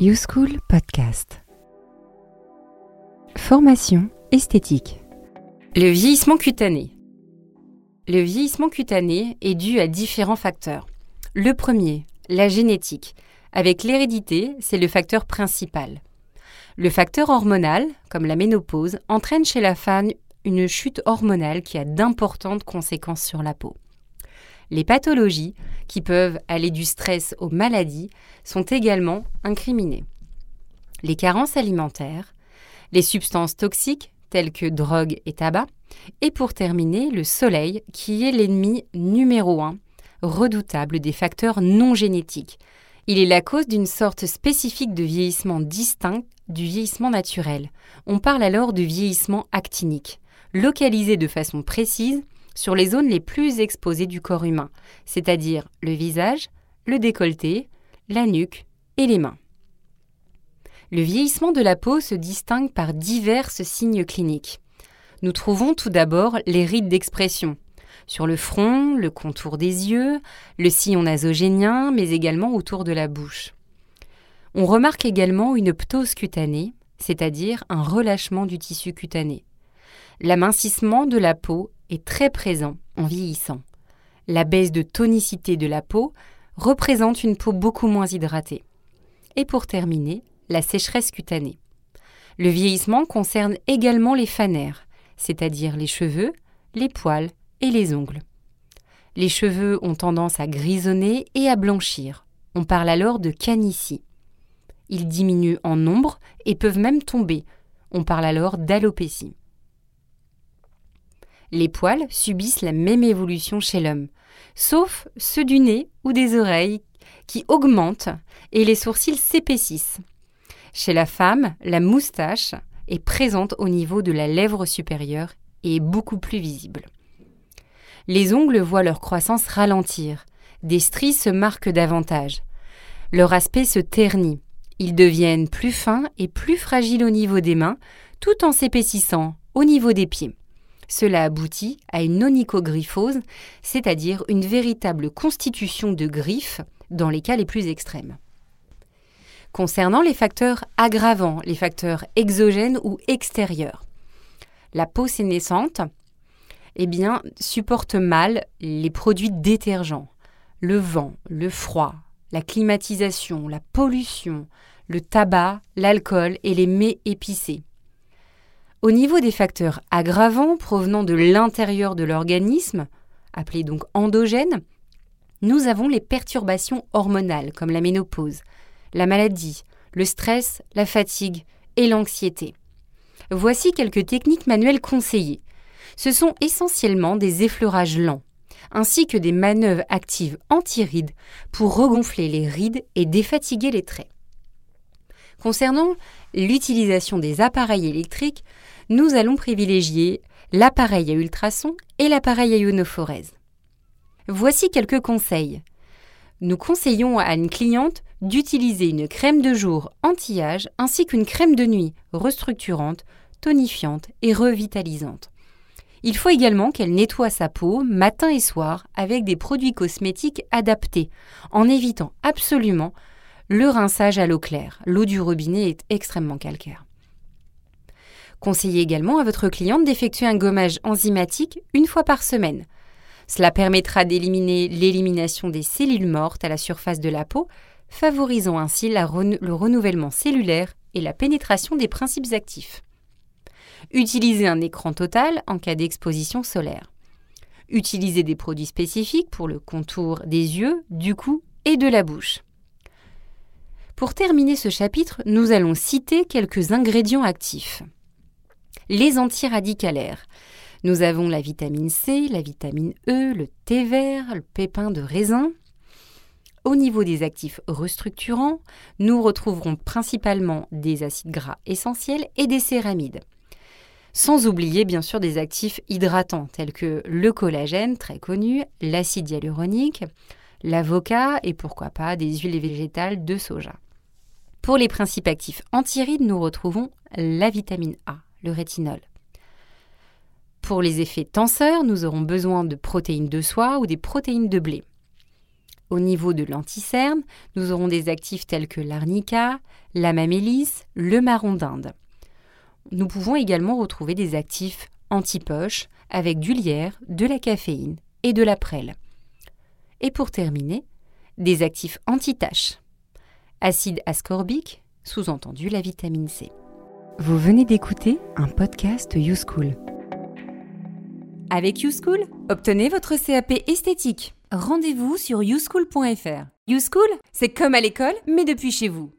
YouSchool Podcast. Formation esthétique. Le vieillissement cutané. Le vieillissement cutané est dû à différents facteurs. Le premier, la génétique. Avec l'hérédité, c'est le facteur principal. Le facteur hormonal, comme la ménopause, entraîne chez la femme une chute hormonale qui a d'importantes conséquences sur la peau. Les pathologies, qui peuvent aller du stress aux maladies, sont également incriminées. Les carences alimentaires, les substances toxiques telles que drogue et tabac, et pour terminer, le soleil, qui est l'ennemi numéro un, redoutable des facteurs non génétiques. Il est la cause d'une sorte spécifique de vieillissement distinct du vieillissement naturel. On parle alors de vieillissement actinique, localisé de façon précise sur les zones les plus exposées du corps humain, c'est-à-dire le visage, le décolleté, la nuque et les mains. Le vieillissement de la peau se distingue par divers signes cliniques. Nous trouvons tout d'abord les rides d'expression, sur le front, le contour des yeux, le sillon nasogénien, mais également autour de la bouche. On remarque également une ptose cutanée, c'est-à-dire un relâchement du tissu cutané. L'amincissement de la peau est très présent en vieillissant. La baisse de tonicité de la peau représente une peau beaucoup moins hydratée. Et pour terminer, la sécheresse cutanée. Le vieillissement concerne également les fanères, c'est-à-dire les cheveux, les poils et les ongles. Les cheveux ont tendance à grisonner et à blanchir. On parle alors de canicie. Ils diminuent en nombre et peuvent même tomber. On parle alors d'alopécie. Les poils subissent la même évolution chez l'homme, sauf ceux du nez ou des oreilles qui augmentent et les sourcils s'épaississent. Chez la femme, la moustache est présente au niveau de la lèvre supérieure et est beaucoup plus visible. Les ongles voient leur croissance ralentir, des stries se marquent davantage. Leur aspect se ternit, ils deviennent plus fins et plus fragiles au niveau des mains, tout en s'épaississant au niveau des pieds. Cela aboutit à une onicogryphose, c'est-à-dire une véritable constitution de griffes dans les cas les plus extrêmes. Concernant les facteurs aggravants, les facteurs exogènes ou extérieurs, la peau sénescente eh bien, supporte mal les produits détergents, le vent, le froid, la climatisation, la pollution, le tabac, l'alcool et les mets épicés. Au niveau des facteurs aggravants provenant de l'intérieur de l'organisme, appelés donc endogènes, nous avons les perturbations hormonales comme la ménopause, la maladie, le stress, la fatigue et l'anxiété. Voici quelques techniques manuelles conseillées. Ce sont essentiellement des effleurages lents, ainsi que des manœuvres actives anti-rides pour regonfler les rides et défatiguer les traits. Concernant l'utilisation des appareils électriques, nous allons privilégier l'appareil à ultrasons et l'appareil à ionophorèse. Voici quelques conseils. Nous conseillons à une cliente d'utiliser une crème de jour anti-âge ainsi qu'une crème de nuit restructurante, tonifiante et revitalisante. Il faut également qu'elle nettoie sa peau matin et soir avec des produits cosmétiques adaptés, en évitant absolument le rinçage à l'eau claire. L'eau du robinet est extrêmement calcaire. Conseillez également à votre cliente d'effectuer un gommage enzymatique une fois par semaine. Cela permettra d'éliminer l'élimination des cellules mortes à la surface de la peau, favorisant ainsi le renouvellement cellulaire et la pénétration des principes actifs. Utilisez un écran total en cas d'exposition solaire. Utilisez des produits spécifiques pour le contour des yeux, du cou et de la bouche. Pour terminer ce chapitre, nous allons citer quelques ingrédients actifs les antiradicalaires. Nous avons la vitamine C, la vitamine E, le thé vert, le pépin de raisin. Au niveau des actifs restructurants, nous retrouverons principalement des acides gras essentiels et des céramides. Sans oublier bien sûr des actifs hydratants tels que le collagène, très connu, l'acide hyaluronique, l'avocat et pourquoi pas des huiles végétales de soja. Pour les principes actifs antirides, nous retrouvons la vitamine A, le rétinol. Pour les effets tenseurs, nous aurons besoin de protéines de soie ou des protéines de blé. Au niveau de l'anticerne, nous aurons des actifs tels que l'arnica, la mamélis, le marron d'Inde. Nous pouvons également retrouver des actifs anti-poche avec du lierre, de la caféine et de la prêle. Et pour terminer, des actifs anti-taches. Acide ascorbique, sous-entendu la vitamine C. Vous venez d'écouter un podcast YouSchool. Avec YouSchool, obtenez votre CAP esthétique. Rendez-vous sur youschool.fr. YouSchool, c'est comme à l'école, mais depuis chez vous.